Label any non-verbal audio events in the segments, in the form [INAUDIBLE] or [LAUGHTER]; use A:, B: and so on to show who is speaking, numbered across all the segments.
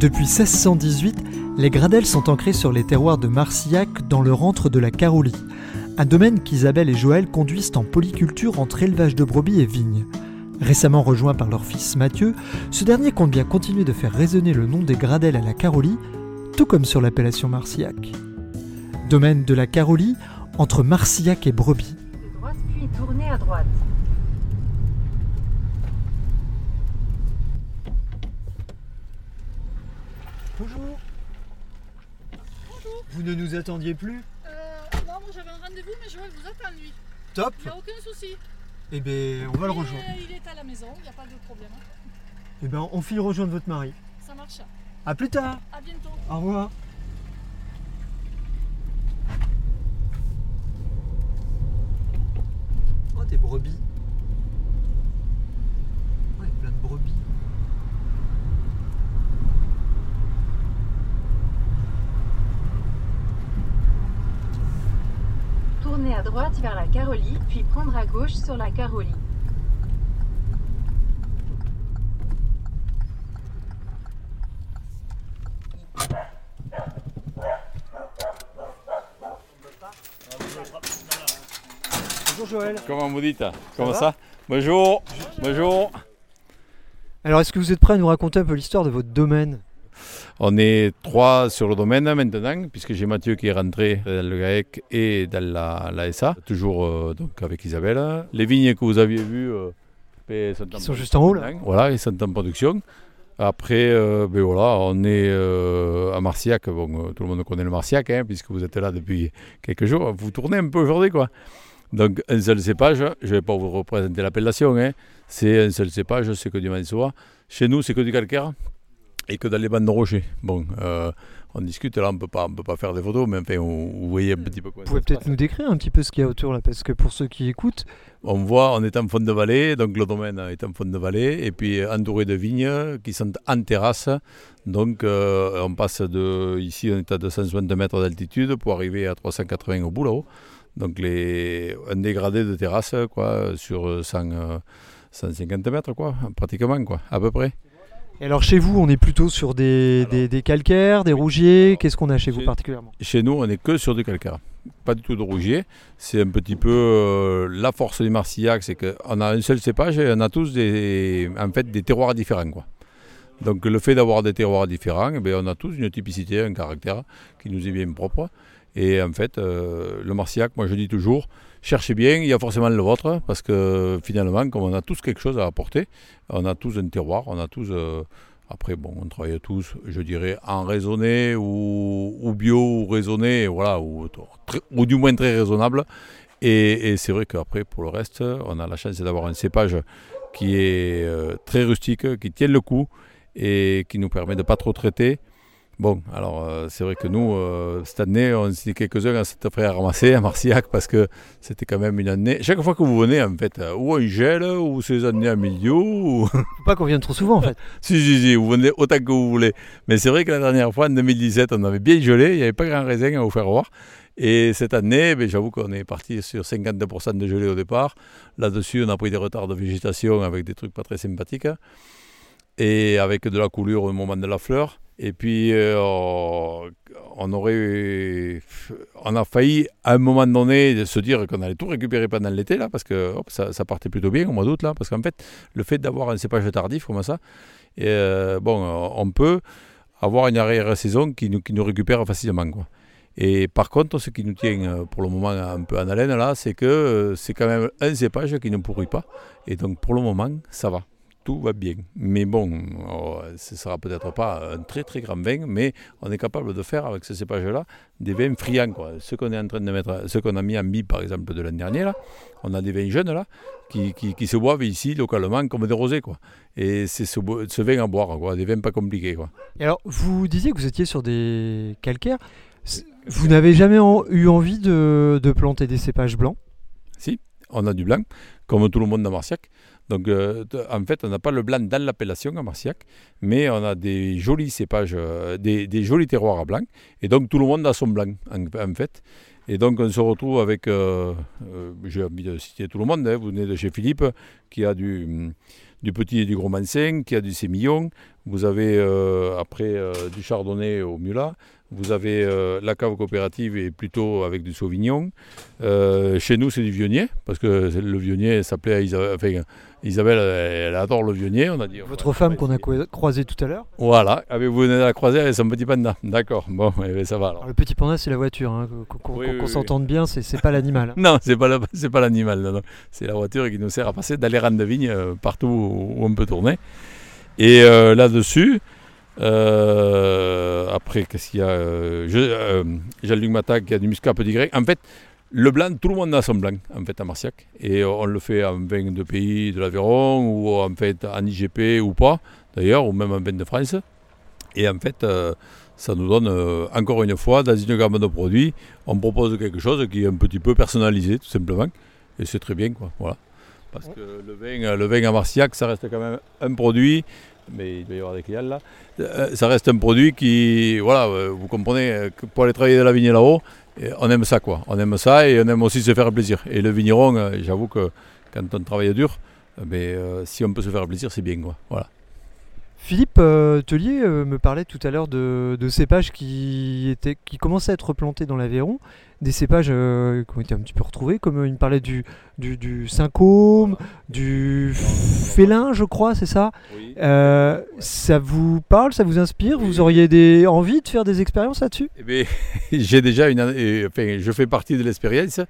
A: Depuis 1618, les Gradelles sont ancrés sur les terroirs de Marcillac dans le rentre de la Carolie, un domaine qu'Isabelle et Joël conduisent en polyculture entre élevage de brebis et vignes. Récemment rejoint par leur fils Mathieu, ce dernier compte bien continuer de faire résonner le nom des Gradelles à la Carolie, tout comme sur l'appellation Marcillac. Domaine de la Carolie, entre Marcillac et Brebis. Bonjour. Vous ne nous attendiez plus
B: Euh, non, moi j'avais un rendez-vous, mais Joël vous attend lui.
A: Top
B: Il n'y a aucun souci.
A: Eh ben, on va le
B: Il est-
A: rejoindre.
B: Il est à la maison, il n'y a pas de problème.
A: Eh ben, on file rejoindre votre mari.
B: Ça marche.
A: À plus tard.
B: À bientôt.
A: Au revoir. Oh, des brebis. Ouais, plein de brebis.
C: Tournez à droite vers la Carolie, puis prendre à gauche sur la Carolie.
A: Bonjour Joël.
D: Comment vous dites Comment
A: va
D: ça, Bonjour Bonjour
A: Alors, est-ce que vous êtes prêt à nous raconter un peu l'histoire de votre domaine?
D: On est trois sur le domaine maintenant, puisque j'ai Mathieu qui est rentré dans le GAEC et dans la, la SA, toujours euh, donc avec Isabelle. Les vignes que vous aviez vues euh, sont, en
A: sont juste en haut, là.
D: Voilà, ils sont en production. Après, euh, ben voilà, on est euh, à Marciac. Bon, tout le monde connaît le Marciac, hein, puisque vous êtes là depuis quelques jours. Vous tournez un peu aujourd'hui, quoi. Donc, un seul cépage, je ne vais pas vous représenter l'appellation, hein. c'est un seul cépage, c'est que du mansois. Chez nous, c'est que du calcaire et que dans les bandes de rochers. Bon, euh, on discute, là, on ne peut pas faire des photos, mais enfin, vous, vous voyez un petit peu quoi
A: Vous pouvez peut-être nous décrire un petit peu ce qu'il y a autour là, parce que pour ceux qui écoutent,
D: On voit, on est en fond de vallée, donc le domaine est en fond de vallée, et puis entouré de vignes qui sont en terrasse. Donc euh, on passe de, ici on est à 260 mètres d'altitude pour arriver à 380 au bout là-haut. Donc les, un dégradé de terrasse quoi, sur 100, euh, 150 mètres quoi, pratiquement quoi, à peu près.
A: Et alors chez vous, on est plutôt sur des, des- des calcaires, des rougiers? Qu'est-ce qu'on a chez vous particulièrement?
D: Chez nous, on n'est que sur du calcaire. Pas du tout de rougier. C'est un petit peu euh, la force du Marcillac, c'est qu'on a un seul cépage et on a tous des, en fait, des terroirs différents. Quoi. Donc le fait d'avoir des terroirs différents, eh bien, on a tous une typicité, un caractère qui nous est bien propre. Et en fait, euh, le Marcillac, moi je dis toujours, cherchez bien, il y a forcément le vôtre, parce que finalement, comme on a tous quelque chose à apporter, on a tous un terroir, on a tous... euh, après, bon, on travaille tous, je dirais, en raisonné ou, bio ou raisonné, voilà, ou, du moins très raisonnable. Et, c'est vrai qu'après, pour le reste, on a la chance d'avoir un cépage qui est euh, très rustique, qui tient le coup et qui nous permet de pas trop traiter. Bon, alors euh, c'est vrai que nous, euh, cette année, on s'est quelques-uns à s'être fait ramasser à Marcillac parce que c'était quand même une année. Chaque fois que vous venez, en fait, euh, ou un gel, ou ces années à milieu, ou. [LAUGHS]
A: Faut pas qu'on vienne trop souvent en fait. [LAUGHS]
D: Si, si, si, vous venez autant que vous voulez. Mais c'est vrai que la dernière fois, en 2017, on avait bien gelé, il n'y avait pas grand raisin à vous faire voir. Et cette année, ben, j'avoue qu'on est parti sur 52% de gelée au départ. Là-dessus, on a pris des retards de végétation avec des trucs pas très sympathiques. Et avec de la coulure au moment de la fleur. Et puis, euh, on aurait, on a failli à un moment donné se dire qu'on allait tout récupérer pendant l'été là, parce que hop, ça, partait plutôt bien au mois d'août là, parce qu'en fait, le fait d'avoir un cépage tardif comme ça, euh, bon, on peut avoir une arrière-saison qui nous, qui nous récupère facilement. Quoi. Et par contre, ce qui nous tient euh, pour le moment un peu en haleine là, c'est que c'est quand même un cépage qui ne pourrit pas. Et donc pour le moment, ça va. Tout va bien. Mais bon, oh, ce ne sera peut-être pas un très très grand vin, mais on est capable de faire avec ce cépage-là des vins friands. Quoi. Ce qu'on est en train de mettre, ce qu'on a mis en bib par exemple de l'année dernière, là, on a des vins jeunes là, qui, qui, qui se boivent ici localement comme des rosés. Quoi. Et c'est ce, ce vin à boire, quoi, des vins pas compliqués. Quoi.
A: Et alors, vous disiez que vous étiez sur des calcaires. Vous n'avez jamais en- eu envie de, de planter des cépages blancs?
D: On a du blanc, comme tout le monde à Marciac. Donc, euh, en fait, on n'a pas le blanc dans l'appellation à Marciac, mais on a des jolis cépages, euh, des, jolis terroirs à blanc. Et donc, tout le monde a son blanc, en, fait. Et donc, on se retrouve avec, euh, j'ai envie de citer tout le monde, hein, vous venez de chez Philippe, qui a du, hum, du petit et du gros Mansin, qui a du sémillon. Vous avez après du chardonnay au Mulat. Vous avez euh, la cave coopérative et plutôt avec du sauvignon. Euh, chez nous, c'est du vionnier, parce que le vionnier s'appelait à Isabelle. Enfin, Isabelle, elle, adore le vionnier. On a dit,
A: Votre femme qu'on a croisée tout à l'heure
D: Voilà, ah, mais vous venez de la croisière et son petit panda. D'accord, bon, eh ben, ça va alors.
A: Alors, Le petit panda, c'est la voiture. hein, Qu'on
D: Oui, oui,
A: s'entende bien, c'est [LAUGHS] pas l'animal.
D: Non, c'est pas l'animal, c'est la voiture qui nous sert à passer rangs de vignes euh, partout où où on peut tourner. Et euh, là-dessus, euh, après, qu'est-ce qu'il y a euh, euh, Jean-Luc Matac qui a du muscat petit grec. En fait, le blanc, tout le monde a son blanc, en fait, à Marciac. Et on le fait en vin de pays de l'Aveyron, ou en fait en IGP ou pas, d'ailleurs, ou même en vin de France. Et en fait, euh, ça nous donne, euh, encore une fois, dans une gamme de produits, on propose quelque chose qui est un petit peu personnalisé, tout simplement. Et c'est très bien, quoi. Voilà. Parce que le vin, le vin à Marciac, ça reste quand même un produit, mais il doit y avoir des clients là. Euh, Ça reste un produit qui, voilà, euh, vous comprenez, euh, pour aller travailler dans la vigne là-haut, on aime ça, quoi. On aime ça et on aime aussi se faire plaisir. Et le vigneron, j'avoue que quand on travaille dur, mais, si on peut se faire plaisir, c'est bien, quoi. Voilà.
A: Philippe Tellier me parlait tout à l'heure de, de cépages qui, étaient, qui commençaient à être plantés dans l'Aveyron, des cépages euh, qui ont été un petit peu retrouvés, comme euh, il me parlait du, du, du du Félin, je crois, c'est ça? Euh, Ça vous parle, ça vous inspire? Vous auriez des, envie de faire des expériences là-dessus?
D: Eh bien, [LAUGHS] j'ai déjà une. année- Enfin, je fais partie de l'expérience.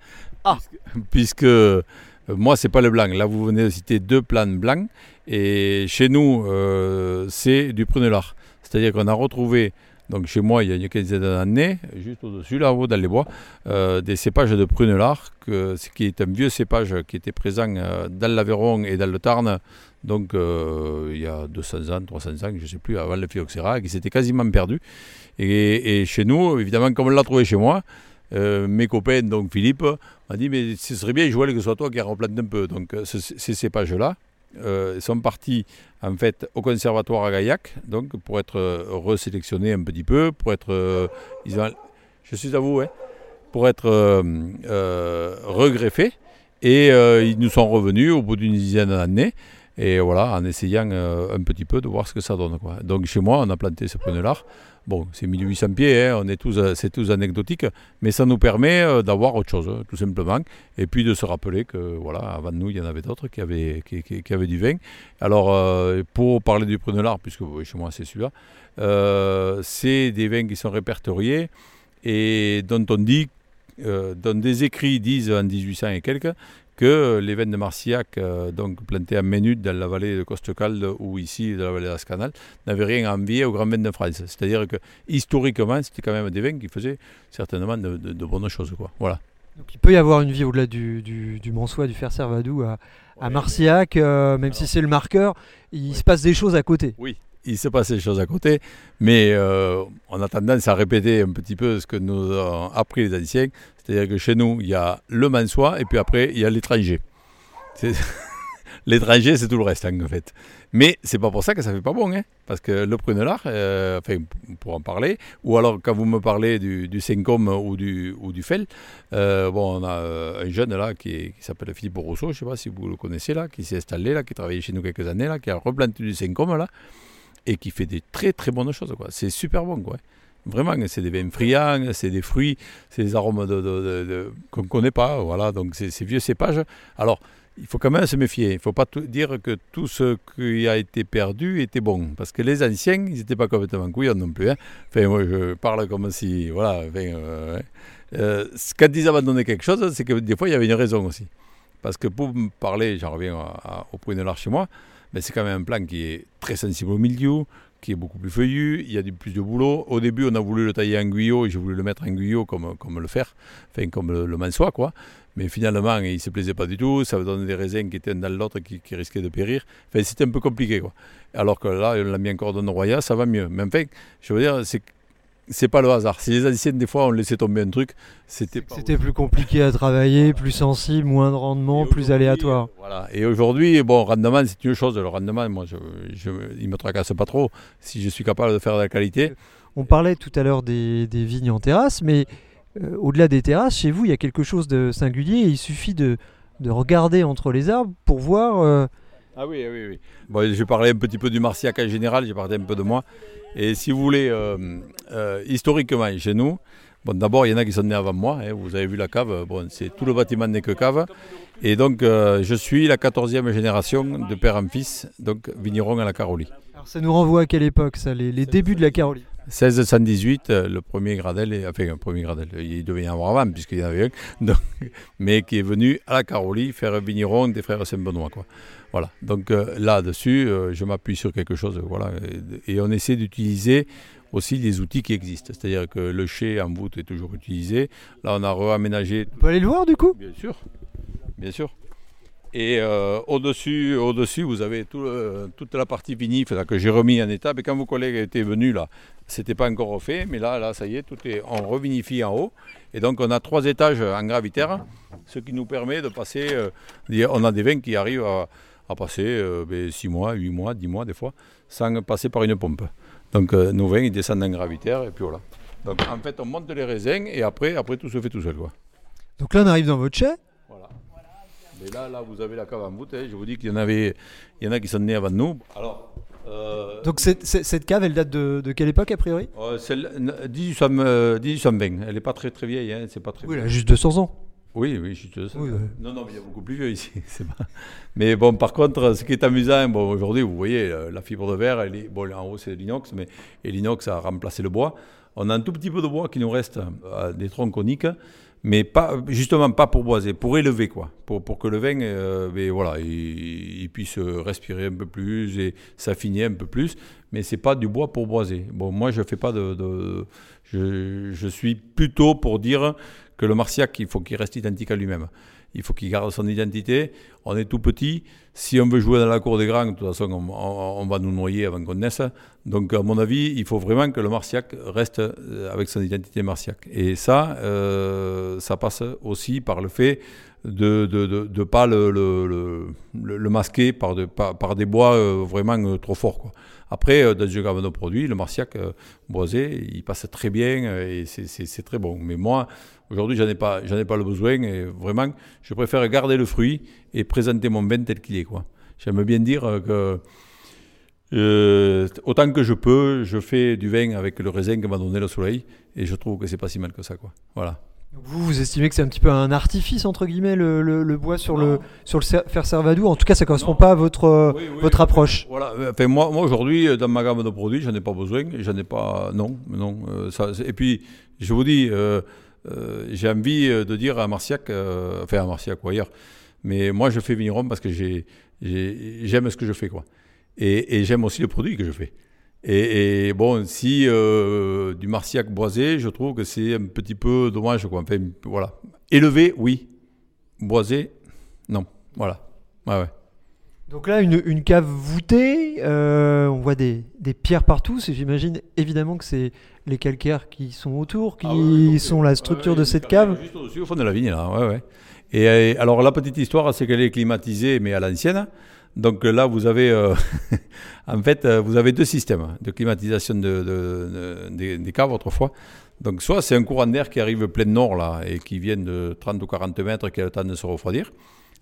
A: Ah.
D: Puisque, puisque, euh, moi, c'est pas le blanc. Là, vous venez de citer deux plants blancs. Et chez nous, euh, c'est du prunelard. C'est-à-dire qu'on a retrouvé, donc chez moi, il y a une quinzaine d'années, juste au-dessus, là-haut, dans les bois, euh, des cépages de prunelard, ce qui est un vieux cépage qui était présent euh, dans l'Aveyron et dans le Tarn. Donc, euh, il y a 200 ans, 300 ans, je ne sais plus, avant le phylloxéra, qui s'était quasiment perdu. Et, chez nous, évidemment, comme on l'a trouvé chez moi, mes copains, donc Philippe, m'a dit Mais ce serait bien, Joël, que ce soit toi qui replante un peu. Donc, ce- ces cépages-là euh, sont partis en fait au conservatoire à Gaillac, donc pour être euh, resélectionnés un petit peu, pour être. euh, ils ont- je suis à vous, hein, pour être euh, regreffés. Et ils nous sont revenus au bout d'une dizaine d'années. Et voilà, en essayant un petit peu de voir ce que ça donne. Donc chez moi, on a planté ce prenelard. Bon, c'est 1800 pieds, hein, on est tous, euh, c'est tous anecdotique, mais ça nous permet euh, d'avoir autre chose, hein, tout simplement. Et puis de se rappeler que, voilà, avant nous, il y en avait d'autres qui avaient, qui, avaient du vin. Alors, euh, pour parler du prenelard, puisque chez moi c'est celui-là, c'est des vins qui sont répertoriés et dont on dit, dont des écrits disent en 1800 et quelques, que les vins de Marciac, euh, donc plantés en Ménut dans la vallée de Costecalde ou ici dans la vallée d'Ascanal, n'avaient rien à envier aux grands vins de France. C'est-à-dire que historiquement, c'était quand même des vins qui faisaient certainement de, de- de bonnes choses. Quoi. Voilà.
A: Donc, il peut y avoir une vie au-delà du, du, du Mansois, du Fer-Servadou à, à Marciac, euh, même si c'est le marqueur, il se passe des choses à côté.
D: il se passe des choses à côté, mais euh, on a tendance à répéter un petit peu ce que nous ont appris les anciens. C'est-à-dire que chez nous, il y a le Mansois et puis après, il y a l'étranger. L'étranger, [LAUGHS] c'est tout le reste, en fait. Mais c'est pas pour ça que ça fait pas bon, hein, parce que le prunelard, euh, enfin, pour en parler, ou alors quand vous me parlez du, du ou du, Fel, euh, bon, on a euh, un jeune là qui, s'appelle Philippe Rousseau, je sais pas si vous le connaissez là, qui s'est installé là, qui travaillait chez nous quelques années là, qui a replanté du Sencom là, et qui fait des très très bonnes choses. C'est super bon. Quoi. Vraiment, c'est des vins friands, c'est des fruits, c'est des arômes qu'on ne connaît pas. Voilà, donc c'est ces vieux cépages. Alors, il faut quand même se méfier. Il ne faut pas dire que tout ce qui a été perdu était bon. Parce que les anciens, ils n'étaient pas complètement couillons non plus. hein. Enfin, moi, je parle comme si. Voilà. enfin, euh. Euh, quand ils abandonnaient quelque chose, c'est que des fois, il y avait une raison aussi. Parce que pour me parler, j'en reviens au point de l'art chez moi, mais c'est quand même un plan qui est très sensible au milieu, qui est beaucoup plus feuillu, il y a plus de boulot. Au début, on a voulu le tailler en guyot et j'ai voulu le mettre en guyot comme, comme le faire, enfin comme le, le mansois, quoi. Mais finalement, il ne se plaisait pas du tout, ça donnait des raisins qui étaient dans l'autre qui, qui risquaient de périr. Enfin, c'était un peu compliqué, quoi. Alors que là, on l'a mis en cordon royal, ça va mieux. Mais enfin, je veux dire, c'est c'est pas le hasard. Si les anciennes, des fois, on laissait tomber un truc, c'était.
A: C'était plus compliqué à travailler, plus sensible, moins de rendement, plus aléatoire.
D: Voilà. Et aujourd'hui, bon, rendement, c'est une chose. Le rendement, moi, je, je, il me tracasse pas trop. Si je suis capable de faire de la qualité,
A: On parlait tout à l'heure des, des vignes en terrasse, mais euh, au-delà des terrasses, chez vous, il y a quelque chose de singulier. il suffit de, de regarder entre les arbres pour voir. euh,
D: Ah oui, oui, oui. Bon, je parlais un petit peu du Marciac en général, j'ai parlé un peu de moi. Et si vous voulez, euh, euh, historiquement, chez nous, bon, d'abord, il y en a qui sont nés avant moi. hein, vous avez vu la cave, bon, c'est tout le bâtiment n'est que cave. Et donc, euh, je suis la 14e génération de père en fils, donc vigneron à la Carolie.
A: Alors ça nous renvoie à quelle époque ça Les, les débuts de la Caroline
D: 1618, euh, le premier Gradel, est- enfin, un premier Gradel, il devait y en avoir avant, puisqu'il y en avait un, [LAUGHS] donc, mais qui est venu à la Carolie faire un vigneron des frères Saint-Benoît. Quoi. Voilà. Donc euh, là-dessus, euh, je m'appuie sur quelque chose. Voilà, et, et on essaie d'utiliser aussi les outils qui existent. C'est-à-dire que le chai en voûte est toujours utilisé. Là, on a réaménagé
A: On peut aller le voir du coup?
D: Bien sûr, bien sûr. Et euh, au-dessus, au-dessus, vous avez le- toute la partie vinif que j'ai remis en état. Mais quand vos collègues étaient venus là, c'était pas encore refait, mais là, là, ça y est, tout est, on revinifie en haut. Et donc, on a trois étages en gravitaire, ce qui nous permet de passer. euh, on a des vins qui arrivent à, passer 6 mois, 8 mois, 10 mois des fois, sans passer par une pompe. Donc, euh, nos vins, ils descendent en gravitaire et puis voilà. Donc, en fait, on monte les raisins et après, après tout se fait tout seul. Quoi.
A: Donc là, on arrive dans votre chai.
D: Mais là, là, vous avez la cave en voûte. hein. Je vous dis qu'il y en avait, il y en a qui sont nés avant nous. Alors, euh,
A: Donc cette, cette- cette cave, elle date de, de quelle époque a priori?
D: euh, celle- 1800, euh, 1820. Elle n'est pas très très vieille. Hein. C'est pas très.
A: Oui, elle a juste 200 ans.
D: Oui, oui, sûr.
A: Oui, ouais.
D: Non, non, mais il y a beaucoup plus vieux ici. [LAUGHS] c'est pas- Mais bon, par contre, ce qui est amusant, bon, aujourd'hui, vous voyez, euh, la fibre de verre, elle est, bon, en haut, c'est l'inox, mais et l'inox a remplacé le bois. On a un tout petit peu de bois qui nous reste, euh, des troncs coniques, mais pas, justement pas pour boiser, pour élever, quoi. Pour, pour que le vin, euh, voilà, il, puisse respirer un peu plus et s'affiner un peu plus. Mais c'est pas du bois pour boiser. Bon, moi, je fais pas de. de- je, je suis plutôt pour dire que le Marciac, il faut qu'il reste identique à lui-même. Il faut qu'il garde son identité. On est tout petit. Si on veut jouer dans la cour des grands, de toute façon, on, va nous noyer avant qu'on naisse. Donc, à mon avis, il faut vraiment que le Marciac reste euh, avec son identité Marciac. Et ça, euh, ça passe aussi par le fait de ne de, de, pas le, le, le, le- le masquer par, de, par, des bois euh, vraiment trop forts. Quoi. Après, euh, dans une gamme de produits, le Marciac boisé, il passe très bien et c'est très bon. Mais moi, aujourd'hui, j'en ai pas, j'en ai pas le besoin et vraiment, je préfère garder le fruit et présenter mon vin tel qu'il est. quoi. J'aime bien dire que euh, autant que je peux, je fais du vin avec le raisin que m'a donné le soleil et je trouve que c'est pas si mal que ça. Quoi. Voilà.
A: Vous, vous estimez que c'est un petit peu un artifice, entre guillemets, le, le- le bois sur le, sur le fer Servadou? En tout cas, ça correspond
D: Non.
A: pas à votre, euh,
D: Oui, oui,
A: votre approche.
D: Voilà. Enfin, moi, moi aujourd'hui, dans ma gamme de produits, j'en ai pas besoin. J'en ai pas. Non, non. euh, ça, et puis, je vous dis, euh, j'ai envie euh, de dire à Marciac, euh, enfin à Marciac ou ailleurs, mais moi, je fais vigneron parce que j'ai, j'ai- j'aime ce que je fais, quoi. Et, j'aime aussi le produit que je fais. Et, bon, si euh, du Marciac boisé, je trouve que c'est un petit peu dommage, quoi. Enfin, voilà. Élevé, oui. Boisé, non. Voilà. Ouais, ouais.
A: Donc là, une, une cave voûtée, euh, on voit des, des pierres partout. c'est- J'imagine évidemment que c'est les calcaires qui sont autour, qui
D: Ah oui, oui, donc,
A: sont la structure
D: ouais,
A: de cette cave.
D: Juste au-dessus, au fond de la vigne, là. Ouais, ouais. Et alors, la petite histoire, c'est qu'elle est climatisée, mais à l'ancienne. Donc là, vous avez, euh, [LAUGHS] en fait, vous avez deux systèmes de climatisation de, de- de- des, des caves autrefois. Donc, soit c'est un courant d'air qui arrive plein nord, là, et qui vient de 30 ou 40 mètres, qui a le temps de se refroidir.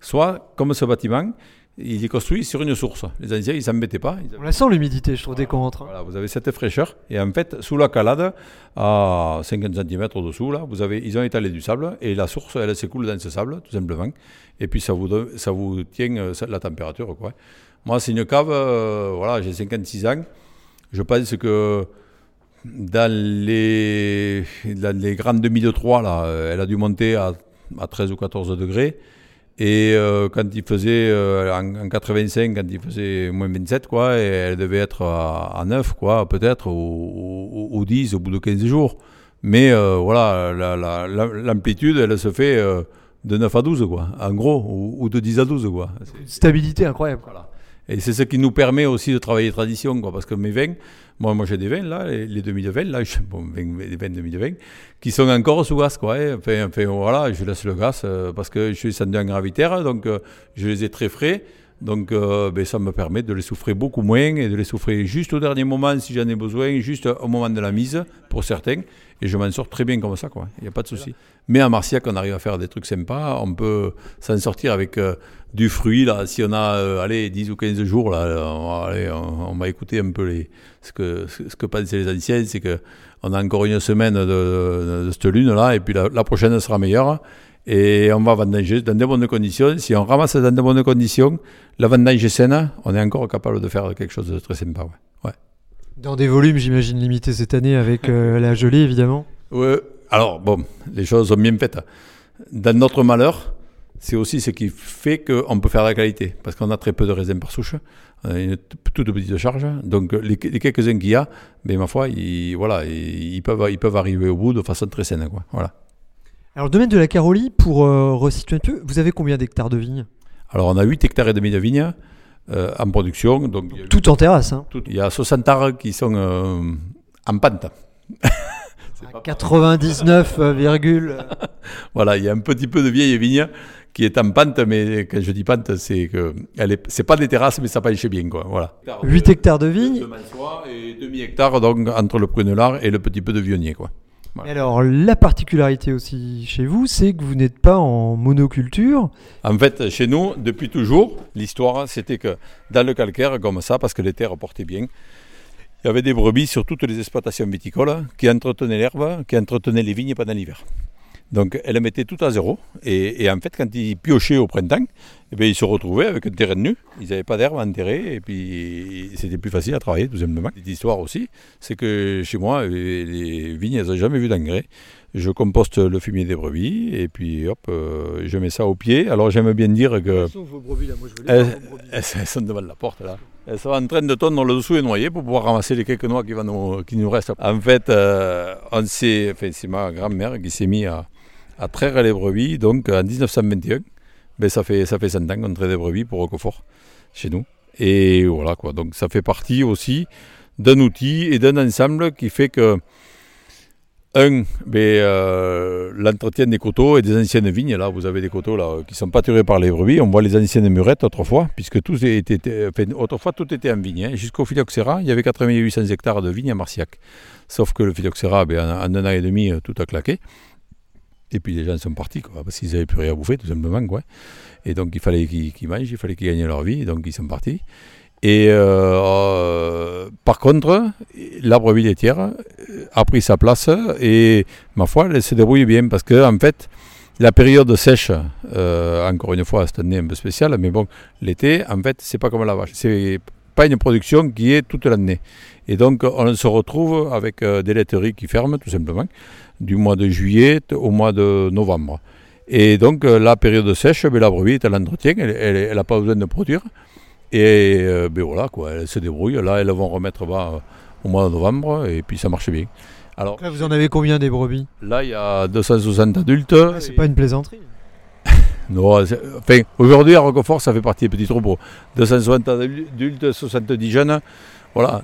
D: Soit, comme ce bâtiment, il est construit sur une source. Les anciens, ils s'embêtaient pas. Ils
A: On la sent l'humidité, je trouve, dès qu'on rentre. hein.
D: voilà, vous avez cette fraîcheur. Et en fait, sous la calade, à 50 cm au-dessous, là, vous avez, ils ont étalé du sable et la source, elle s'écoule dans ce sable, tout simplement. Et puis, ça vous, donne- ça vous tient euh, la température. Quoi. Moi, c'est une cave, euh, voilà, j'ai 56 ans. Je pense que dans les, dans les grandes demi de 3, là, elle a dû monter à, à 13 ou 14 degrés. Et euh, quand il faisait, euh, en, en 85, quand il faisait moins 27, quoi, et elle devait être à, à 9, quoi, peut-être, ou, ou, ou 10 au bout de 15 jours. Mais euh, voilà, la- la- la- l'amplitude, elle se fait euh, de 9 à 12, quoi, en gros, ou, ou de 10 à 12, quoi.
A: Stabilité incroyable.
D: voilà. Et c'est ce qui nous permet aussi de travailler tradition, quoi, parce que mes vins, moi, moi j'ai des vins, là, les, 2020, là, [LAUGHS] je, bon, les vins 2020, qui sont encore sous gaz, quoi. Enfin, enfin, voilà, je laisse le gaz euh, parce que je suis descendu en gravitaire, donc euh, je les ai très frais. Donc, euh, ben, ça me permet de les souffrir beaucoup moins et de les souffrir juste au dernier moment si j'en ai besoin, juste au moment de la mise pour certains. Et je m'en sors très bien comme ça, quoi. Il n'y a pas de souci. Mais à Marciac, on arrive à faire des trucs sympas. On peut s'en sortir avec euh, du fruit, là. Si on a, euh, allez, 10 ou 15 jours, là, on allez, on, va écouter un peu les, ce, que, ce, que pensaient les anciens. C'est que on a encore une semaine de, cette lune-là, et puis la prochaine sera meilleure. Et on va vendanger dans de bonnes conditions. Si on ramasse dans de bonnes conditions, la vendange est saine, on est encore capable de faire quelque chose de très sympa. Ouais. Ouais.
A: Dans des volumes, j'imagine, limités cette année avec euh, [LAUGHS] la gelée, évidemment.
D: Ouais, alors, bon, les choses sont bien faites. Dans notre malheur, c'est aussi ce qui fait qu'on peut faire de la qualité. Parce qu'on a très peu de raisins par souche. On a une toute petite charge. Donc, les, les quelques-uns qu'il y a, ben, ma foi, ils, voilà, ils, ils peuvent, ils peuvent arriver au bout de façon très saine. Quoi. Voilà.
A: Alors, le domaine de la Carolie, pour euh, resituer un peu, vous avez combien d'hectares de vignes?
D: Alors, on a 8 hectares et demi de vignes euh, en production. Donc, a-
A: Tout en terrasse, hein.
D: tout- il y a 60 arbres qui sont euh, en pente.
A: À 99, euh, virgule. [LAUGHS]
D: Voilà, il y a un petit peu de vieille vigne qui est en pente, mais quand je dis pente, c'est que elle est, c'est pas des terrasses, mais ça penche bien, quoi. Voilà.
A: 8 hectares de vignes.
D: Et demi hectares donc entre le prunelard et le petit peu de vionnier, quoi.
A: Alors, la particularité aussi chez vous, c'est que vous n'êtes pas en monoculture.
D: En fait, chez nous, depuis toujours, l'histoire, c'était que dans le calcaire, comme ça, parce que les terres portaient bien, il y avait des brebis sur toutes les exploitations viticoles qui entretenaient l'herbe, qui entretenaient les vignes pendant l'hiver. Donc, elles mettaient tout à zéro. Et, et en fait, quand ils piochaient au printemps, eh bien, ils se retrouvaient avec un terrain nu. Ils n'avaient pas d'herbe enterrée. Et puis, c'était plus facile à travailler, tout simplement. L'histoire aussi, c'est que chez moi, les, les vignes, elles n'ont jamais vu d'engrais. Je composte le fumier des brebis. Et puis, hop, euh, je mets ça au pied. Alors, j'aime bien dire que. Elles, elles sont devant la porte là. Elles sont en train de tondre le dessous et noyer pour pouvoir ramasser les quelques noix qui, vont nous, qui nous restent. En fait, euh, on s'est, enfin, c'est ma grand-mère qui s'est mise à, à traire les brebis. Donc en 1921, ben, ça, fait, ça fait 100 ans qu'on traite des brebis pour Roquefort chez nous. Et voilà quoi. Donc ça fait partie aussi d'un outil et d'un ensemble qui fait que un, ben, euh, l'entretien des coteaux et des anciennes vignes. Là, vous avez des coteaux là, qui sont pâturés par les brebis. On voit les anciennes murettes autrefois, puisque tout était, autrefois tout était en vigne. hein. Jusqu'au phylloxéra, il y avait 8800 hectares de vignes à Marciac. Sauf que le phylloxéra, ben, en, en un an et demi, euh, tout a claqué. Et puis les gens sont partis, quoi, parce qu'ils n'avaient plus rien à bouffer, tout simplement. Quoi. Et donc il fallait qu'ils mangent, il fallait qu'ils gagnent leur vie, donc ils sont partis. Et euh, euh, par contre, la brebis laitière euh, a pris sa place et ma foi, elle se débrouille bien parce que en fait, la période sèche, encore une fois, cette année un peu spéciale, mais bon, l'été, en fait, c'est pas comme la vache. Pas une production qui est toute l'année. Et donc, on se retrouve avec euh, des laiteries qui ferment, tout simplement, du mois de juillet au mois de novembre. Et donc, euh, la période sèche, ben, la brebis est à l'entretien, elle n'a pas besoin de produire. Et euh, ben voilà, quoi, elle se débrouille. Là, elles vont remettre bas euh, au mois de novembre, et puis ça marche bien. Alors
A: Là, vous en avez combien des brebis?
D: Là, il y a 260 adultes.
A: Ah, C'est pas une plaisanterie.
D: Enfin, aujourd'hui, à Roquefort, ça fait partie des petits troupeaux. 260 adultes, 70 jeunes, voilà.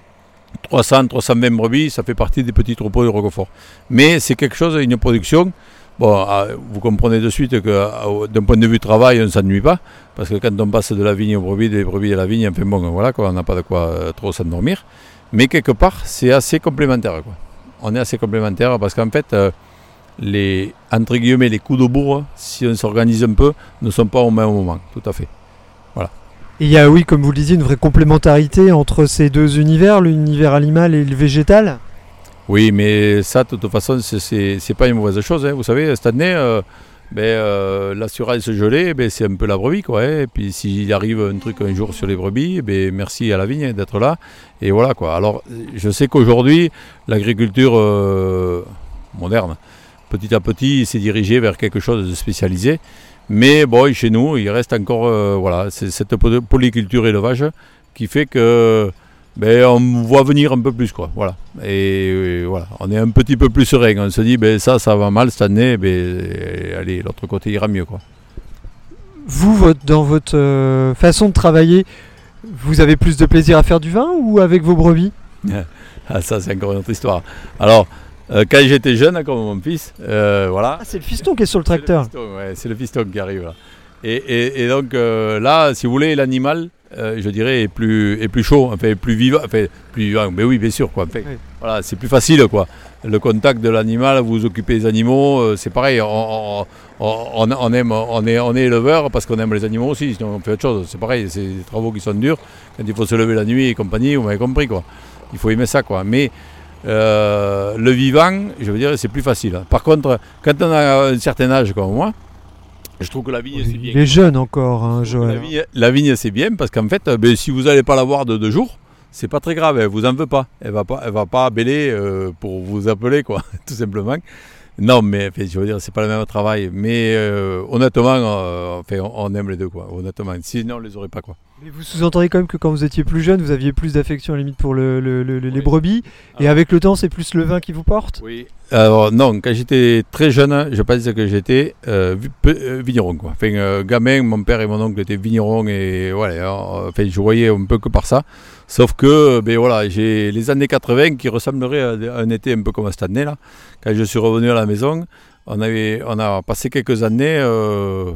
D: 300, 320 brebis, ça fait partie des petits troupeaux de Roquefort. Mais c'est quelque chose, une production. Bon, ah, vous comprenez de suite que ah, d'un point de vue travail, on ne s'ennuie pas. Parce que quand on passe de la vigne aux brebis, des brebis à la vigne, enfin bon, voilà, on n'a pas de quoi euh, trop s'endormir. Mais quelque part, c'est assez complémentaire. On est assez complémentaire parce qu'en fait, euh, les, entre guillemets, les coups de bourre, si on s'organise un peu, ne sont pas au même moment. Tout à fait.
A: Et il y a, oui, comme vous le disiez, une vraie complémentarité entre ces deux univers, l'univers animal et le végétal.
D: Oui, mais ça, de toute façon, c'est c'est pas une mauvaise chose. hein. Vous savez, cette année, euh, ben, euh, l'assurance gelée, ben, c'est un peu la brebis. Quoi, hein. Et puis s'il arrive un truc un jour sur les brebis, ben, merci à la vigne d'être là. Et voilà. quoi. Alors, je sais qu'aujourd'hui, l'agriculture euh, moderne, petit à petit, s'est dirigée vers quelque chose de spécialisé. Mais bon, chez nous, il reste encore euh, voilà, cette po- polyculture élevage qui fait que ben, on voit venir un peu plus. Quoi, voilà. Et voilà, on est un petit peu plus serein. On se dit, ben, ça, ça va mal cette année, ben, euh, allez, l'autre côté ira mieux. Quoi.
A: Vous, votre- dans votre euh, façon de travailler, vous avez plus de plaisir à faire du vin ou avec vos brebis? [LAUGHS]
D: Ah, ça, c'est encore une autre histoire. Alors, euh, quand j'étais jeune, comme mon fils, euh, voilà.
A: Ah, c'est le fiston qui est sur le
D: C'est le
A: tracteur.
D: fiston, ouais, c'est le fiston qui arrive là. Et, et- et donc euh, là, si vous voulez, l'animal, je dirais, est plus, est plus chaud, enfin, plus vivant, enfin, plus vivant, mais oui, bien sûr, quoi. Enfin,
A: Oui.
D: Voilà, c'est plus facile, quoi. Le contact de l'animal, vous vous occupez des animaux, c'est pareil. On, on- on- on aime, on est, on est éleveur parce qu'on aime les animaux aussi, sinon on fait autre chose. C'est pareil, c'est des travaux qui sont durs. Quand il faut se lever la nuit et compagnie, vous m'avez compris, quoi. Il faut aimer ça, quoi. Mais euh, le vivant, je veux dire, c'est plus facile. Par contre, quand on a un certain âge comme moi, je trouve que la vigne, c'est bien.
A: Il est jeune encore, hein,
D: La
A: Joël.
D: vigne, la vigne, c'est bien parce qu'en fait, ben, si vous n'allez pas la voir de deux jours, c'est pas très grave, elle vous en veut pas. Elle va pas, elle va pas bêler euh, pour vous appeler, quoi, [LAUGHS] tout simplement. Non, mais enfin, je veux dire, c'est pas le même travail. Mais euh, honnêtement, euh, enfin, on, aime les deux, quoi. Honnêtement, sinon on les aurait pas, quoi.
A: Mais vous sous-entendez quand même que quand vous étiez plus jeune, vous aviez plus d'affection à la limite pour le- le- le- les
D: Oui.
A: brebis. Et
D: Ah.
A: avec le temps, c'est plus le vin qui vous porte?
D: Oui. Alors non, quand j'étais très jeune, je pense que j'étais euh, euh, vigneron, quoi. Enfin, euh, gamin, mon père et mon oncle étaient vignerons et voilà, euh, enfin, je voyais un peu que par ça. Sauf que, ben voilà, j'ai les années 80 qui ressembleraient à un été un peu comme cette année là. Quand je suis revenu à la maison, on avait, on a passé quelques années. euh,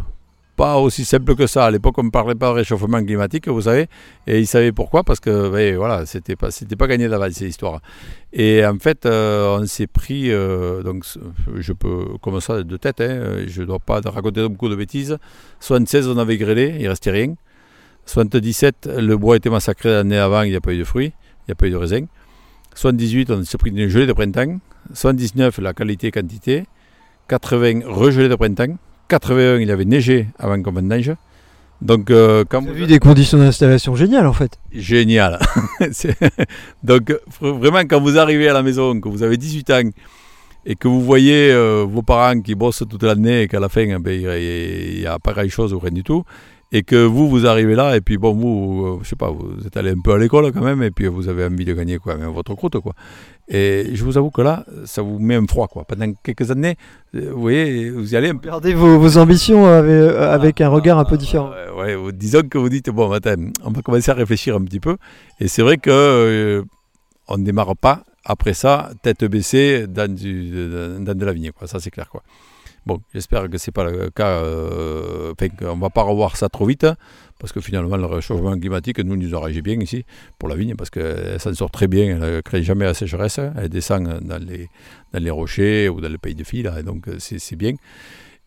D: pas aussi simple que ça. À l'époque, on ne parlait pas de réchauffement climatique, vous savez, et ils savaient pourquoi, parce que ben, voilà, c'était pas, c'était pas gagné d'avance ces histoires. Et en fait, euh, on s'est pris, euh, donc je peux, comme ça, de tête, hein, je ne dois pas raconter beaucoup de bêtises. 76, on avait grêlé, il restait rien. 77, le bois était massacré l'année avant, il n'y a pas eu de fruits, il n'y a pas eu de raisin. 78, on s'est pris une gelée de printemps. 79, la qualité-quantité. 80, regelée de printemps. 81, il avait neigé avant qu'on neige. Donc, euh, quand
A: Vous avez vu des conditions d'installation géniales en fait.
D: Génial. [LAUGHS] Donc, vraiment, quand vous arrivez à la maison, que vous avez 18 ans et que vous voyez euh, vos parents qui bossent toute l'année et qu'à la fin, ben, il n'y a pas grand-chose ou rien du tout, et que vous, vous arrivez là, et puis bon, vous, euh, je sais pas, vous êtes allé un peu à l'école quand même, et puis vous avez envie de gagner quoi, même votre croûte, quoi. Et je vous avoue que là, ça vous met un froid, quoi. Pendant quelques années, euh, vous voyez, vous y allez un peu
A: Regardez vos, vos ambitions avec, euh, avec un regard un peu différent.
D: euh, ouais, vous- disons que vous dites, bon, attends, on va commencer à réfléchir un petit peu. Et c'est vrai que euh, on ne démarre pas après ça, tête baissée, dans, du, dans, dans de la vigne, quoi. Ça, c'est clair, quoi. Bon, j'espère que c'est pas le cas, euh, qu'on va pas revoir ça trop vite, hein, parce que finalement, le réchauffement climatique, nous, nous arrange bien ici, pour la vigne, parce qu'elle s'en sort très bien, elle ne crée jamais la sécheresse, hein. elle descend dans les, dans les rochers ou dans le pays de filles, donc euh, c'est bien.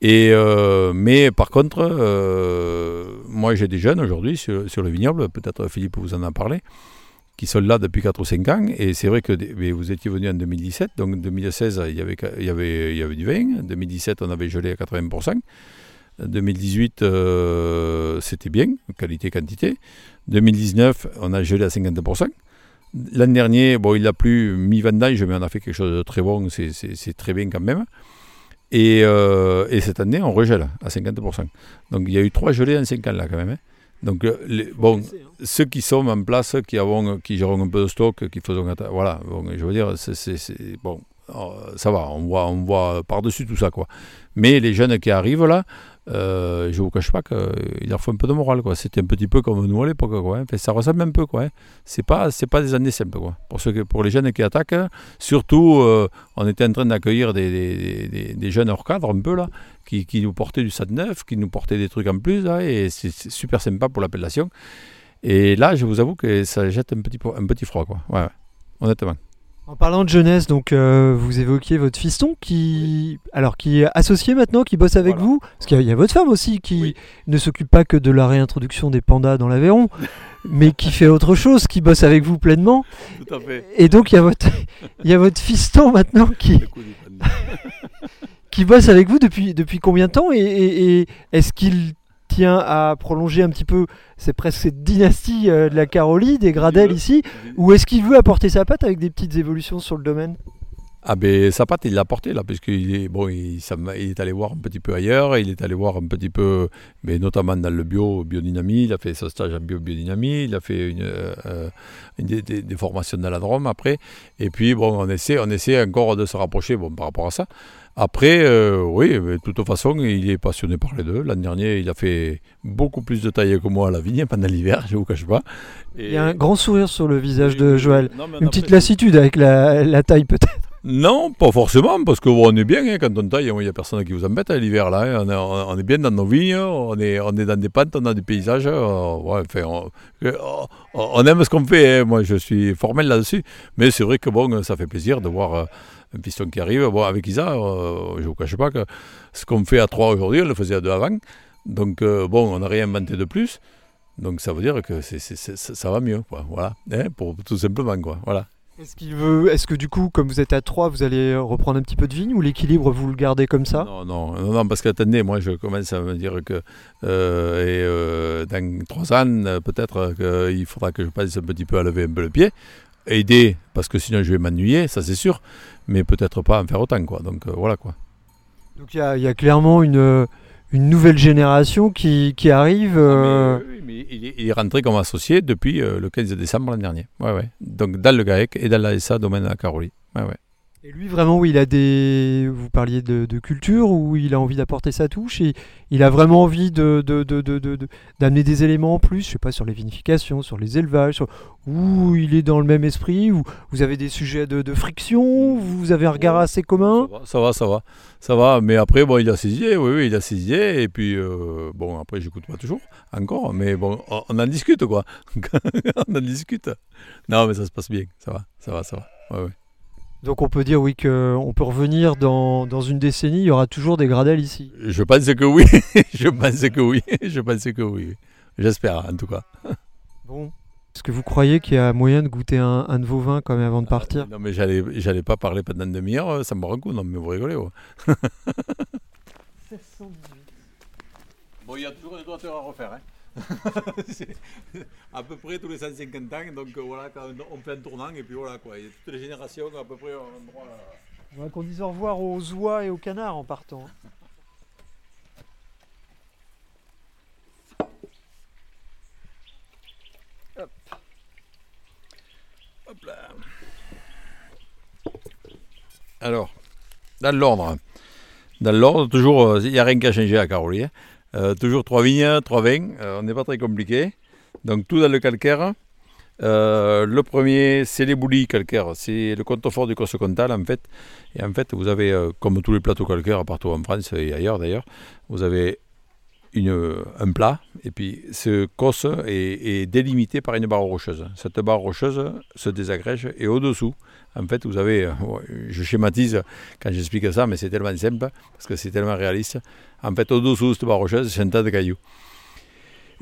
D: Euh, mais par contre, euh, moi j'ai des jeunes aujourd'hui sur, sur le vignoble, peut-être Philippe vous en a parlé, qui sont là depuis 4 ou 5 ans. Et c'est vrai que vous étiez venu en 2017, donc en 2016 il y, avait, il, y avait, il y avait du vin, en 2017 on avait gelé à 80%, en 2018 euh, c'était bien, qualité-quantité, 2019 on a gelé à 50%. L'an dernier, bon, il a plu mi-vendange, mais on a fait quelque chose de très bon, c'est très bien quand même. Et, euh, et cette année, on regèle à 50%. Donc il y a eu trois gelées en 5 ans là quand même. hein. Donc euh, bon, ceux qui sont en place, qui, avons, qui gérons un peu de stock, qui faisons voilà, bon, je veux dire, c'est- bon, euh, ça va, on voit, on voit par-dessus tout ça quoi. Mais les jeunes qui arrivent là, euh, je vous cache pas qu'il leur faut un peu de morale quoi. C'était un petit peu comme nous à l'époque quoi. hein. Ça ressemble un peu quoi. hein. C'est pas, c'est pas des années simples quoi. Pour ceux, que- pour les jeunes qui attaquent, surtout, euh, on était en train d'accueillir des, des- jeunes hors cadre un peu là, qui, qui nous portaient du SAD neuf, qui nous portaient des trucs en plus et c'est super sympa pour l'appellation. Et là, je vous avoue que ça jette un petit, un petit froid quoi. Ouais. honnêtement.
A: En parlant de jeunesse, donc euh, vous évoquiez votre fiston qui, alors qui est associé maintenant, qui bosse avec
D: Voilà.
A: vous, parce qu'il y, a- il y a votre femme aussi qui
D: Oui.
A: ne s'occupe pas que de la réintroduction des pandas dans l'Aveyron, [LAUGHS] mais qui fait autre chose, qui bosse avec vous pleinement.
D: Tout à fait.
A: Et donc il y a votre, il y a votre fiston maintenant qui, [LAUGHS] qui bosse avec vous depuis, depuis combien de temps et, et- et est-ce qu'il à prolonger un petit peu, cette dynastie euh, de la Carolie, des
D: veut.
A: ici, ou est-ce qu'il veut apporter sa patte avec des petites évolutions sur le domaine?
D: Ah ben sa pâte il l'a porté là puisqu'il est bon il, est allé voir un petit peu ailleurs, il est allé voir un petit peu mais notamment dans le bio biodynamie, il a fait son stage en bio biodynamie, il a fait euh, des, formations dans la Drôme après et puis bon on essaie on essaie encore de se rapprocher par rapport à ça. Après euh, oui mais de toute façon il est passionné par les deux. L'an dernier il a fait beaucoup plus de taille que moi à la vigne pendant l'hiver, [LAUGHS] je vous cache pas.
A: Il y a un grand sourire sur le visage de Joël.
D: non,
A: Une
D: après,
A: petite lassitude avec la, la taille peut-être.
D: Non, pas forcément, parce que bon, on est bien hein, quand on taille, il n'y a personne qui vous embête à l'hiver là. hein. On, est, on est bien dans nos vignes, on est, on est dans des pentes, on a des paysages. euh, ouais, enfin, on, euh, on aime ce qu'on fait, hein. moi je suis formel là-dessus. Mais c'est vrai que bon, ça fait plaisir de voir euh, un piston qui arrive. Bon, avec Isa, euh, je ne vous cache pas que ce qu'on fait à 3 aujourd'hui, on le faisait à 2 avant. Donc euh, bon, on n'a rien inventé de plus. Donc ça veut dire que ça va mieux, quoi. Voilà, hein, pour, tout simplement, quoi. Voilà.
A: Est-ce veut, est-ce que du coup, comme vous êtes à 3, vous allez reprendre un petit peu de vigne ou l'équilibre vous le gardez comme ça?
D: Non, non, non, non, parce que attendez, moi je commence à me dire que euh, et, euh, dans trois ans, peut-être qu'il faudra que je passe un petit peu à lever un peu le pied. Aider, parce que sinon je vais m'ennuyer, ça c'est sûr, mais peut-être pas en faire autant, quoi. Donc euh, voilà, quoi.
A: Donc il y a, il y a clairement une, une nouvelle génération qui, qui arrive. euh,
D: Ah, mais, oui, mais il, est, il est rentré comme associé depuis euh, le 15 décembre l'an dernier. Ouais, ouais. Donc dans le GAEC et dans la SA domaine à Caroli. Ouais, ouais.
A: Et lui, vraiment, oui, il a des. Vous parliez de, de culture où il a envie d'apporter sa touche et il a vraiment envie de, de, de- de- de- de- d'amener des éléments en plus, je sais pas, sur les vinifications, sur les élevages, sur- où il est dans le même esprit, où vous avez des sujets de, friction, vous avez un regard assez commun.
D: Ça va, ça va, ça va. Mais après, bon, il a ses idées, oui, oui, il a ses idées. Et puis, euh, bon, après, j'écoute pas toujours, encore. Mais bon, on, on en discute, quoi. [LAUGHS] on en discute. Non, mais ça se passe bien. Ça va, ça va, ça va. Ouais, ouais.
A: Donc on peut dire, oui, qu'on peut revenir dans, dans une décennie, il y aura toujours des gradelles ici.
D: Je pense que oui. [LAUGHS] je pense que oui. je pense que oui. J'espère, en tout cas.
A: Bon. Est-ce que vous croyez qu'il y a moyen de goûter un, un de vos vins quand même avant de partir?
D: Non, mais j'allais, j'allais pas parler pendant une demi-heure. Ça me rend un coup. Non, mais vous rigolez, ouais. [LAUGHS] Bon, il y a toujours des droiteurs à refaire. Hein. [LAUGHS] À peu près tous les 150 ans, donc euh, voilà, quand on fait un tournant, et puis voilà, quoi. Il y a toutes les générations à peu près au même endroit. là.
A: On va qu'on dise au revoir aux oies et aux canards en partant.
D: Hop là. Alors, dans l'ordre. Dans l'ordre, toujours, euh, il n'y a rien qui a changé à Caroli. hein. Euh, toujours trois vignes, trois vins. euh, on n'est pas très compliqué. Donc, tout dans le calcaire. Euh, le premier, c'est les boulis calcaires. C'est le contrefort du Cosse Comtal, en fait. Et en fait, vous avez, comme tous les plateaux calcaires partout en France et ailleurs d'ailleurs, vous avez une, un plat. Et puis, ce cosse est, est délimité par une barre rocheuse. Cette barre rocheuse se désagrège. Et au-dessous, en fait, vous avez, euh, je schématise quand j'explique ça, mais c'est tellement simple, parce que c'est tellement réaliste. En fait, au-dessous de cette c'est un tas de cailloux.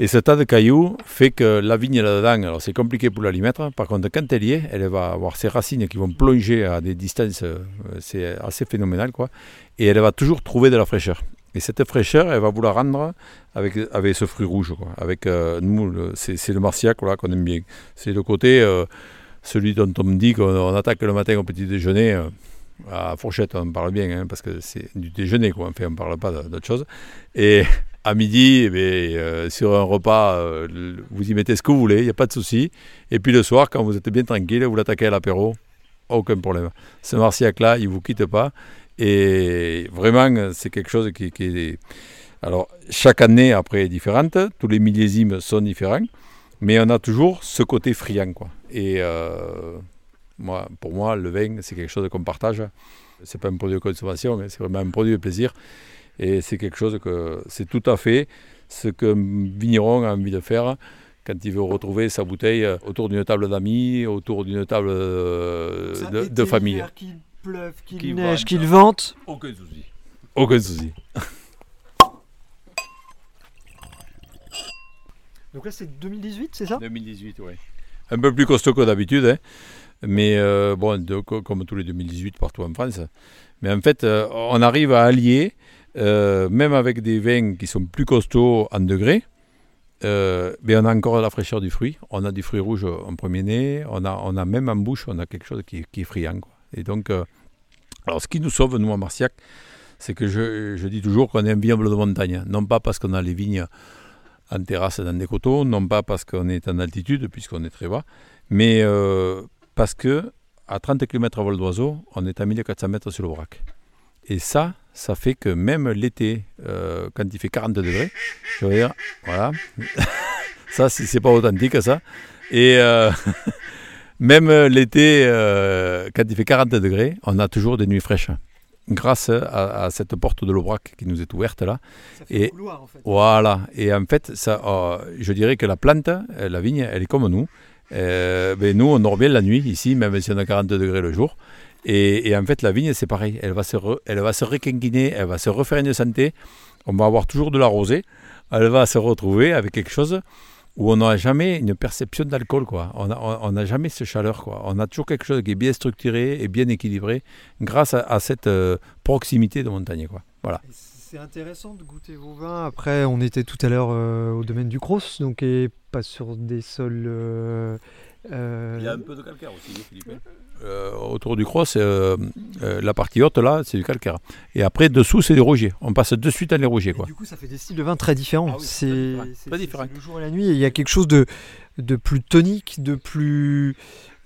D: Et ce tas de cailloux fait que la vigne là-dedans, alors c'est compliqué pour la mettre. Par contre, quand elle y est, elle va avoir ses racines qui vont plonger à des distances, euh, c'est assez phénoménal, quoi. Et elle va toujours trouver de la fraîcheur. Et cette fraîcheur, elle va vous la rendre avec, avec ce fruit rouge, quoi. Avec euh, nous, c'est le marciac voilà, qu'on aime bien. C'est le côté, celui dont on me dit qu'on on attaque le matin au petit déjeuner. euh, à fourchette, on parle bien, hein, parce que c'est du déjeuner, quoi. Enfin, on ne parle pas d'autre chose. Et à midi, eh euh, sur un repas, euh, vous y mettez ce que vous voulez, il n'y a pas de souci. Et puis le soir, quand vous êtes bien tranquille, vous l'attaquez à l'apéro, aucun problème. Ce marciac-là, il ne vous quitte pas. Et vraiment, c'est quelque chose qui, qui est... Alors, chaque année, après, est différente. Tous les millésimes sont différents. Mais on a toujours ce côté friand, quoi. Et euh, moi, pour moi, le vin, c'est quelque chose qu'on partage. C'est pas un produit de consommation, mais c'est vraiment un produit de plaisir. Et c'est quelque chose que c'est tout à fait ce qu'un vigneron a envie de faire quand il veut retrouver sa bouteille euh, autour d'une table d'amis, autour d'une table euh, de, de famille.
A: Qu'il pleuve, qu'il neige, qu'il vente.
D: Aucun souci. Aucun souci.
A: Donc là, c'est 2018, c'est ça?
D: 2018, oui. Un peu plus costaud que d'habitude, hein. mais euh, bon, comme tous les 2018 partout en France. Mais en fait, euh, on arrive à allier, euh, même avec des vins qui sont plus costauds en degrés, mais on a encore la fraîcheur du fruit. On a du fruit rouge en premier nez, on a, on a même en bouche, on a quelque chose qui, qui est friand. Et donc, Alors, ce qui nous sauve, nous, à Marciac, c'est que je, je dis toujours qu'on est un vignoble de montagne. Non pas parce qu'on a les vignes en terrasse dans des coteaux, non pas parce qu'on est en altitude, puisqu'on est très bas, mais euh, parce que à 30 km à vol d'oiseau, on est à 1400 mètres sur le vrac. Et ça, ça fait que même l'été, euh, quand il fait 40 degrés, je veux dire, voilà, [LAUGHS] ça, c'est pas authentique, ça. Et euh, [LAUGHS] même l'été, quand il fait 40 degrés, on a toujours des nuits fraîches. Grâce à, à cette porte de l'Aubrac qui nous est ouverte là.
A: Ça
D: fait Et-
A: couloir en fait.
D: Voilà. Et en fait, ça, euh, je dirais que la plante, euh, la vigne, elle est comme nous. Euh, ben nous, on dort bien la nuit ici, même si on a 40 degrés le jour. Et, et en fait, la vigne, c'est pareil. Elle va se, re- elle va se requinquiner, elle va se refaire une santé. On va avoir toujours de la rosée. Elle va se retrouver avec quelque chose où on n'a jamais une perception d'alcool. quoi. On n'a on, on n'a jamais cette chaleur. quoi. On a toujours quelque chose qui est bien structuré et bien équilibré grâce à, à cette euh, proximité de montagne. Quoi. Voilà.
A: C'est intéressant de goûter vos vins. Après, on était tout à l'heure euh, au domaine du Cros, donc et pas sur des sols. euh, euh,
D: peu de calcaire aussi, Philippe. Euh, autour du cross, euh, euh, la partie haute, là, c'est du calcaire. Et après, dessous, c'est des rogiers. On passe de suite à les rogiers.
A: et
D: Quoi.
A: Du coup, ça fait des styles de vin très différents.
D: Ah oui,
A: c'est
D: très
A: c'est le jour et la nuit. Et il y a quelque chose de, de plus tonique, de plus,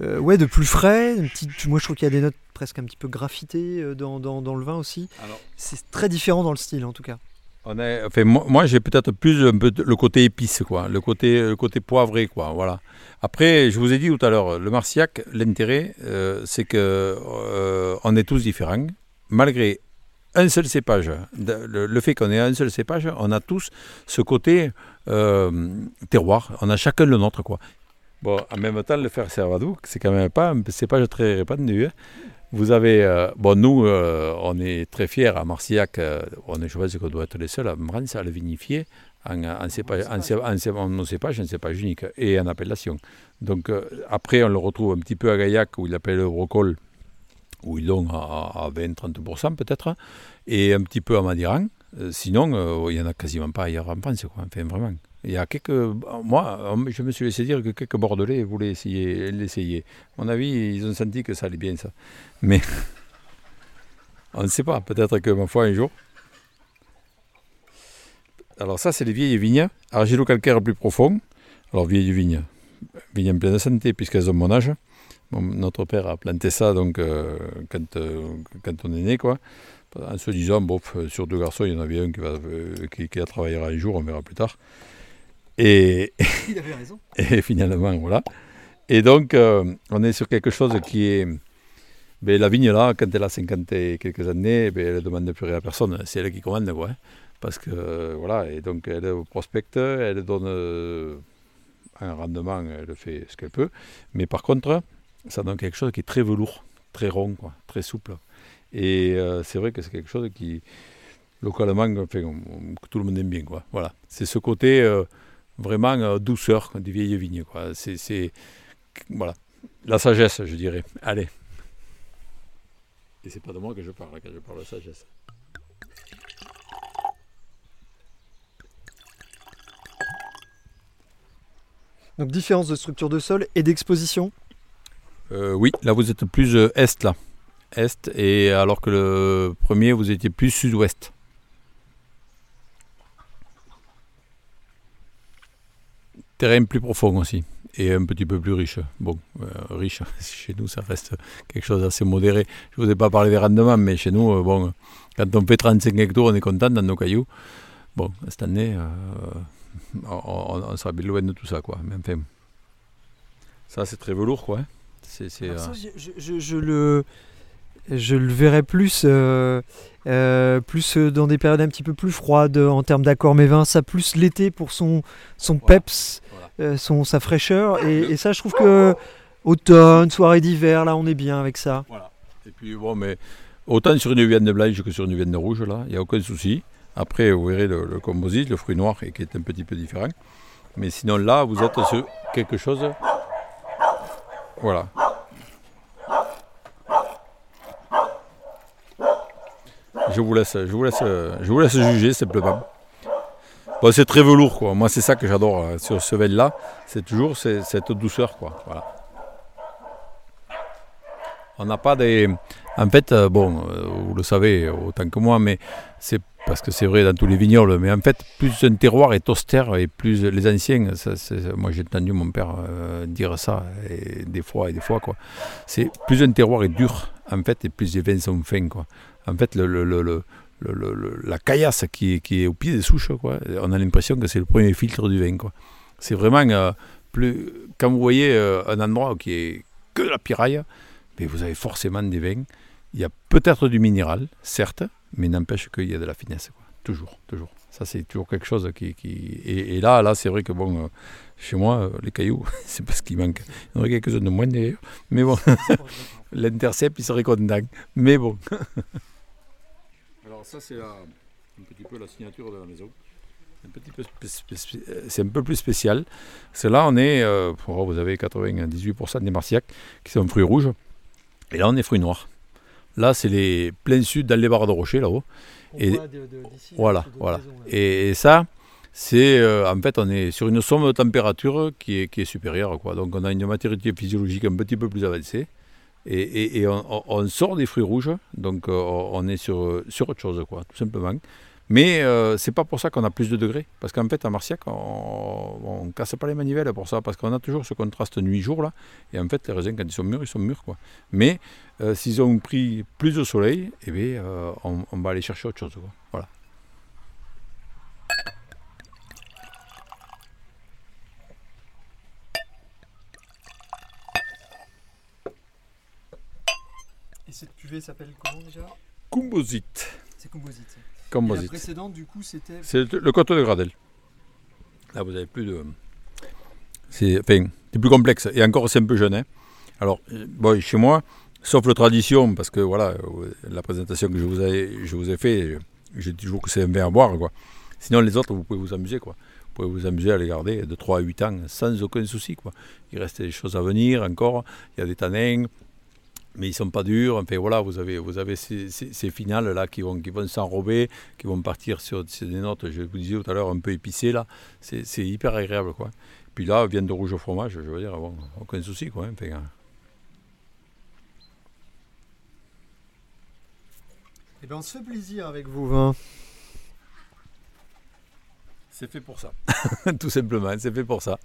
A: euh, ouais, de plus frais. Une petite, moi, je trouve qu'il y a des notes presque un petit peu graffitées dans, dans, dans le vin aussi. C'est très différent dans le style, en tout cas.
D: On enfin, moi, j'ai peut-être plus le côté épice, quoi, le côté, le côté poivré, quoi, voilà. Après, je vous ai dit tout à l'heure, le Marciac, l'intérêt, euh, c'est que euh, on est tous différents, malgré un seul cépage. Le, fait qu'on ait un seul cépage, on a tous ce côté euh, terroir. On a chacun le nôtre, quoi. Bon, en même temps, le fer Servadou, c'est quand même pas un cépage très répandu. hein. Vous avez, euh, bon, nous, euh, on est très fiers à Marciac, euh, on est, je pense qu'on doit être les seuls à France à le vinifier en, en, cépage, en, cépage unique et en appellation. Donc après, on le retrouve un petit peu à Gaillac où il appelle le brocol, où ils l'ont à, à 20-30% peut-être, et un petit peu à Madiran. Sinon, il n'y en a quasiment pas ailleurs en France, quoi. Enfin, vraiment. Il y a quelques. Moi, je me suis laissé dire que quelques Bordelais voulaient essayer, l'essayer. À mon avis, ils ont senti que ça allait bien, ça. Mais [LAUGHS] on ne sait pas. Peut-être que, ma foi, un jour. Alors, ça, c'est les vieilles vignes. Argilo-calcaire plus profond. Alors, vieilles vignes. Vignes en pleine santé, puisqu'elles ont mon âge. Notre père a planté ça donc, euh, quand, euh, quand on est né, quoi. En se disant, bon, pff, sur deux garçons, il y en avait un qui, va, euh, qui, qui a travaillé un jour, on verra plus tard. Et,
A: Il avait raison. [LAUGHS]
D: et finalement, voilà. Et donc, euh, on est sur quelque chose qui est. Ben, la vigne, là, quand elle a 50 et quelques années, ben, elle ne demande plus rien à personne. C'est elle qui commande, quoi. hein. Parce que, euh, voilà, et donc elle prospecte, elle donne euh, un rendement, elle fait ce qu'elle peut. Mais par contre, ça donne quelque chose qui est très velours, très rond, quoi, très souple. Et euh, c'est vrai que c'est quelque chose qui, localement, enfin, on- on- que tout le monde aime bien, quoi. Voilà. C'est ce côté. Vraiment douceur des vieilles vignes. Quoi. C'est, c'est- voilà, la sagesse, je dirais. Allez. Et c'est pas de moi que je parle quand je parle de sagesse.
A: Donc différence de structure de sol et d'exposition?
D: Euh, oui, là vous êtes plus euh, est là, est, et alors que le premier vous étiez plus sud-ouest. Terrain plus profond aussi et un petit peu plus riche. Bon, euh, riche, [LAUGHS] chez nous ça reste quelque chose d'assez modéré. Je ne vous ai pas parlé des rendements, mais chez nous, euh, bon, quand on fait 35 hectares, on est content dans nos cailloux. Bon, cette année, euh, on, sera bien loin de tout ça, quoi. Mais enfin, ça c'est très velours, quoi. hein. C'est, c'est,
A: Alors ça, je, je- je- je le, je le verrais plus, plus dans des périodes un petit peu plus froides en termes d'accord mévin. Ça plus l'été pour son, son peps, son, sa fraîcheur. Et, et ça, je trouve que automne, soirée d'hiver, là, on est bien avec ça.
D: Voilà. Et puis bon, mais autant sur une viande blanche que sur une viande rouge, là, il n'y a aucun souci. Après, vous verrez le, le composite, le fruit noir, qui est un petit peu différent. Mais sinon, là, vous êtes sur quelque chose. Voilà. Je vous laisse, je vous laisse, je vous laisse juger simplement. Bon, c'est très velours, quoi. Moi, c'est ça que j'adore euh, sur ce vin-là. C'est toujours cette douceur, quoi. Voilà. On n'a pas des. En fait, euh, bon, euh, vous le savez autant que moi, mais c'est parce que c'est vrai dans tous les vignobles. Mais en fait, plus un terroir est austère et plus les anciens, moi j'ai entendu mon père dire ça des fois et des fois quoi. C'est plus un terroir est dur en fait et plus les vins sont fins quoi. En fait, le- la caillasse qui est, au pied des souches quoi. On a l'impression que c'est le premier filtre du vin. C'est vraiment euh, plus quand vous voyez euh, un endroit qui est que la piraille, mais vous avez forcément des vins. Il y a peut-être du minéral, certes, mais n'empêche qu'il y a de la finesse. Toujours, toujours. Ça, c'est toujours quelque chose qui. Et, là, là, c'est vrai que bon, euh, chez moi, les cailloux, [LAUGHS] c'est parce qu'il manque. Il y en aurait quelques-uns de moins d'ailleurs. Mais bon, [LAUGHS] l'intercept, il serait content. Mais bon. [LAUGHS] Alors, ça, c'est un petit peu la signature de la maison. Un petit peu spé- spé- c'est un peu plus spécial. C'est là, on est. euh, oh, vous avez 98% des marciacs qui sont fruits rouges. Et là, on est fruits noirs. Là, c'est les pleins sud dans les barres de rocher, là-haut. Et- Voilà, voilà. Et, et ça, c'est euh, en fait, on est sur une somme de température qui est, qui est supérieure. Quoi. Donc, on a une maturité physiologique un petit peu plus avancée. Et, on sort des fruits rouges. Donc, euh, on est sur, sur autre chose, quoi, tout simplement. Mais euh, c'est pas pour ça qu'on a plus de degrés. Parce qu'en fait, à Marciac, on ne casse pas les manivelles pour ça. Parce qu'on a toujours ce contraste nuit-jour. là. Et en fait, les raisins, quand ils sont mûrs, ils sont mûrs. Quoi. Mais euh, s'ils ont pris plus de soleil, eh bien, euh, on, on va aller chercher autre chose. Quoi. Voilà.
A: Et cette cuvée s'appelle comment déjà
D: Composite.
A: C'est composite. Et la
D: Composite.
A: précédente, du coup, c'était.
D: C'est le, le coteau de Gradel. Là, vous avez plus de. C'est enfin, plus complexe. Et encore, c'est un peu jeune. hein. Alors, euh, bon, chez moi, sauf le tradition, parce que voilà, euh, la présentation que je vous ai, je vous ai fait, dis toujours que c'est un vin à boire. Quoi. Sinon, les autres, vous pouvez vous amuser. Quoi. Vous pouvez vous amuser à les garder de 3 à 8 ans sans aucun souci. Quoi. Il reste des choses à venir encore. Il y a des tanins. Mais ils sont pas durs. Enfin voilà, vous avez, vous avez ces, ces- ces finales là qui vont, qui vont s'enrober, qui vont partir sur, sur des notes, je vous disais tout à l'heure, un peu épicées là. C'est c'est hyper agréable quoi. Puis là, viande de rouge au fromage, je veux dire, bon, aucun souci quoi. hein. Enfin, hein.
A: Eh ben, on se fait plaisir avec vos vins.
D: C'est fait pour ça. [LAUGHS] Tout simplement, c'est fait pour ça.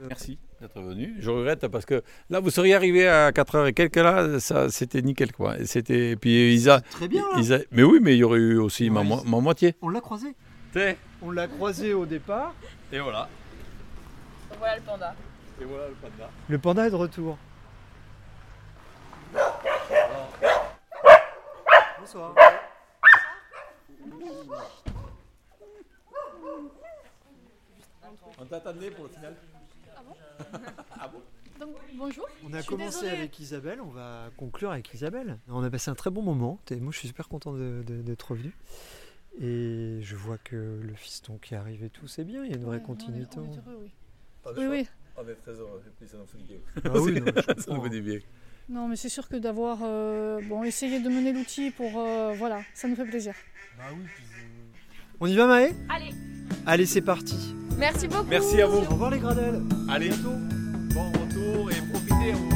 D: Merci d'être venu. Je regrette parce que là, vous seriez arrivé à 4h et quelques là, ça, c'était nickel quoi. Et C'était, puis Isa,
A: Très bien, là.
D: Isa- mais oui, mais il y aurait eu aussi ma, mo- moitié.
A: On l'a croisé.
D: Et
A: On l'a croisé au départ.
D: voilà.
E: Voilà le panda.
D: Et voilà le panda.
A: Le panda est de retour. Bonsoir.
D: On t'attendait pour le final. [LAUGHS]
B: Donc, bonjour.
A: On a commencé
B: désolée.
A: avec Isabelle, on va conclure avec Isabelle. On a passé un très bon moment. Et moi, je suis super content d'être revenu. Et je vois que le fiston qui arrive et tout, c'est bien. Il y a une vraie
B: Ouais, on est-
A: continuité.
B: on est heureux, oui.
D: Pas
B: Oui, oui.
D: On est très heureux, et puis ça nous fait du bien.
A: Ah oui, non, [LAUGHS]
D: Ça nous fait du bien.
B: Non, mais c'est sûr que d'avoir euh, bon, essayé de mener l'outil pour. euh, voilà, ça nous fait plaisir.
A: On y va, Maë
F: Allez,
A: Allez, c'est parti.
F: merci beaucoup.
D: Merci à vous.
A: Au revoir, les Gradelles.
D: Allez, bon retour et profitez au.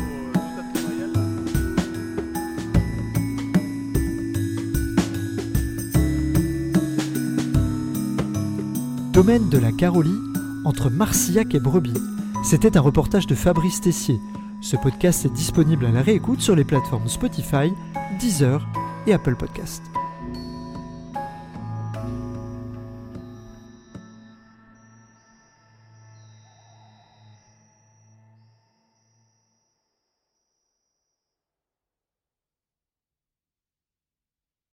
A: Domaine de la Carolie, entre Marcillac et Brebis. C'était un reportage de Fabrice Tessier. Ce podcast est disponible à la réécoute sur les plateformes Spotify, Deezer et Apple Podcast.